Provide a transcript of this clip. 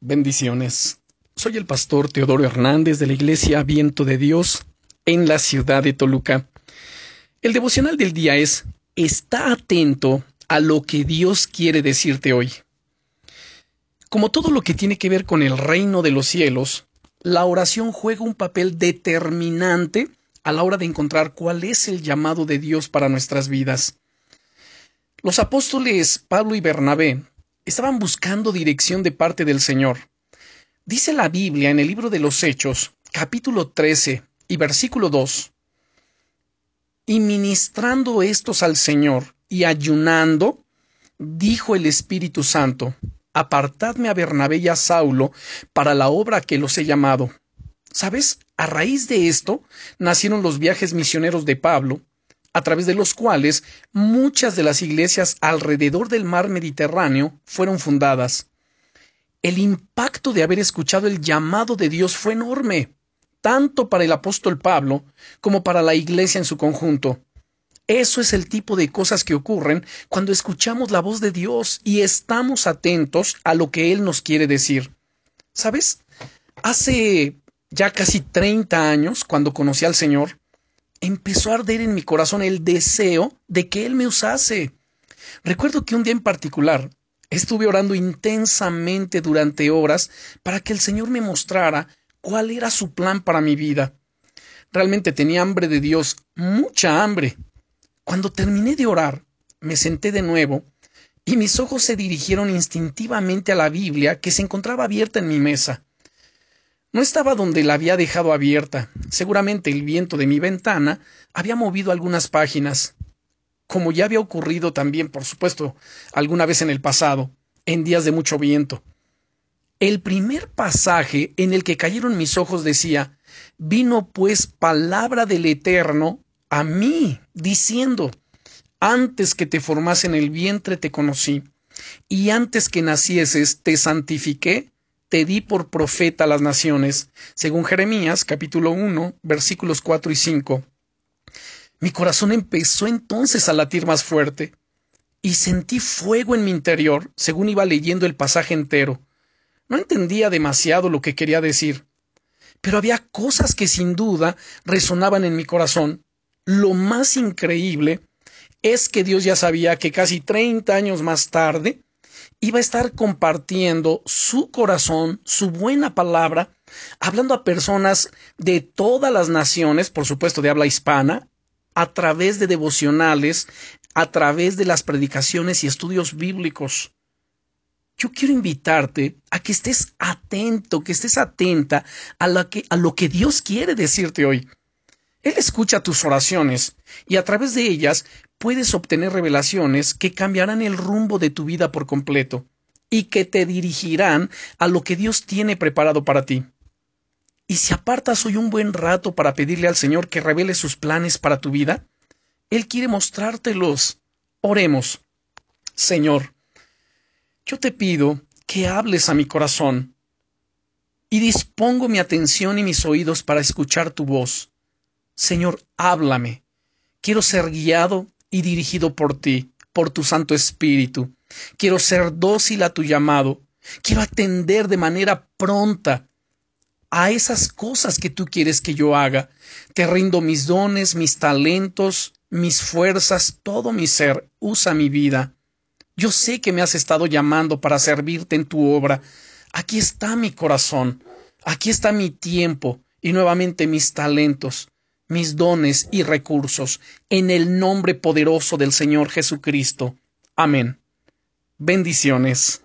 Bendiciones. Soy el pastor Teodoro Hernández de la Iglesia Viento de Dios en la ciudad de Toluca. El devocional del día es Está atento a lo que Dios quiere decirte hoy. Como todo lo que tiene que ver con el reino de los cielos, la oración juega un papel determinante a la hora de encontrar cuál es el llamado de Dios para nuestras vidas. Los apóstoles Pablo y Bernabé estaban buscando dirección de parte del Señor. Dice la Biblia en el libro de los Hechos, capítulo 13 y versículo 2, y ministrando estos al Señor y ayunando, dijo el Espíritu Santo, apartadme a Bernabé y a Saulo para la obra que los he llamado. ¿Sabes? A raíz de esto nacieron los viajes misioneros de Pablo, a través de los cuales muchas de las iglesias alrededor del mar Mediterráneo fueron fundadas. El impacto de haber escuchado el llamado de Dios fue enorme, tanto para el apóstol Pablo como para la iglesia en su conjunto. Eso es el tipo de cosas que ocurren cuando escuchamos la voz de Dios y estamos atentos a lo que Él nos quiere decir. ¿Sabes? Hace ya casi 30 años, cuando conocí al Señor, empezó a arder en mi corazón el deseo de que Él me usase. Recuerdo que un día en particular estuve orando intensamente durante horas para que el Señor me mostrara cuál era su plan para mi vida. Realmente tenía hambre de Dios, mucha hambre. Cuando terminé de orar, me senté de nuevo y mis ojos se dirigieron instintivamente a la Biblia que se encontraba abierta en mi mesa. No estaba donde la había dejado abierta. Seguramente el viento de mi ventana había movido algunas páginas, como ya había ocurrido también, por supuesto, alguna vez en el pasado, en días de mucho viento. El primer pasaje en el que cayeron mis ojos decía, vino pues palabra del Eterno a mí, diciendo, antes que te formase en el vientre te conocí, y antes que nacieses te santifiqué te di por profeta a las naciones, según Jeremías capítulo 1 versículos 4 y 5. Mi corazón empezó entonces a latir más fuerte, y sentí fuego en mi interior según iba leyendo el pasaje entero. No entendía demasiado lo que quería decir, pero había cosas que sin duda resonaban en mi corazón. Lo más increíble es que Dios ya sabía que casi treinta años más tarde iba a estar compartiendo su corazón, su buena palabra, hablando a personas de todas las naciones, por supuesto de habla hispana, a través de devocionales, a través de las predicaciones y estudios bíblicos. Yo quiero invitarte a que estés atento, que estés atenta a, a lo que Dios quiere decirte hoy. Él escucha tus oraciones y a través de ellas puedes obtener revelaciones que cambiarán el rumbo de tu vida por completo y que te dirigirán a lo que Dios tiene preparado para ti. Y si apartas hoy un buen rato para pedirle al Señor que revele sus planes para tu vida, Él quiere mostrártelos. Oremos. Señor, yo te pido que hables a mi corazón y dispongo mi atención y mis oídos para escuchar tu voz. Señor, háblame. Quiero ser guiado y dirigido por ti, por tu Santo Espíritu. Quiero ser dócil a tu llamado. Quiero atender de manera pronta a esas cosas que tú quieres que yo haga. Te rindo mis dones, mis talentos, mis fuerzas, todo mi ser. Usa mi vida. Yo sé que me has estado llamando para servirte en tu obra. Aquí está mi corazón. Aquí está mi tiempo y nuevamente mis talentos mis dones y recursos en el nombre poderoso del Señor Jesucristo. Amén. Bendiciones.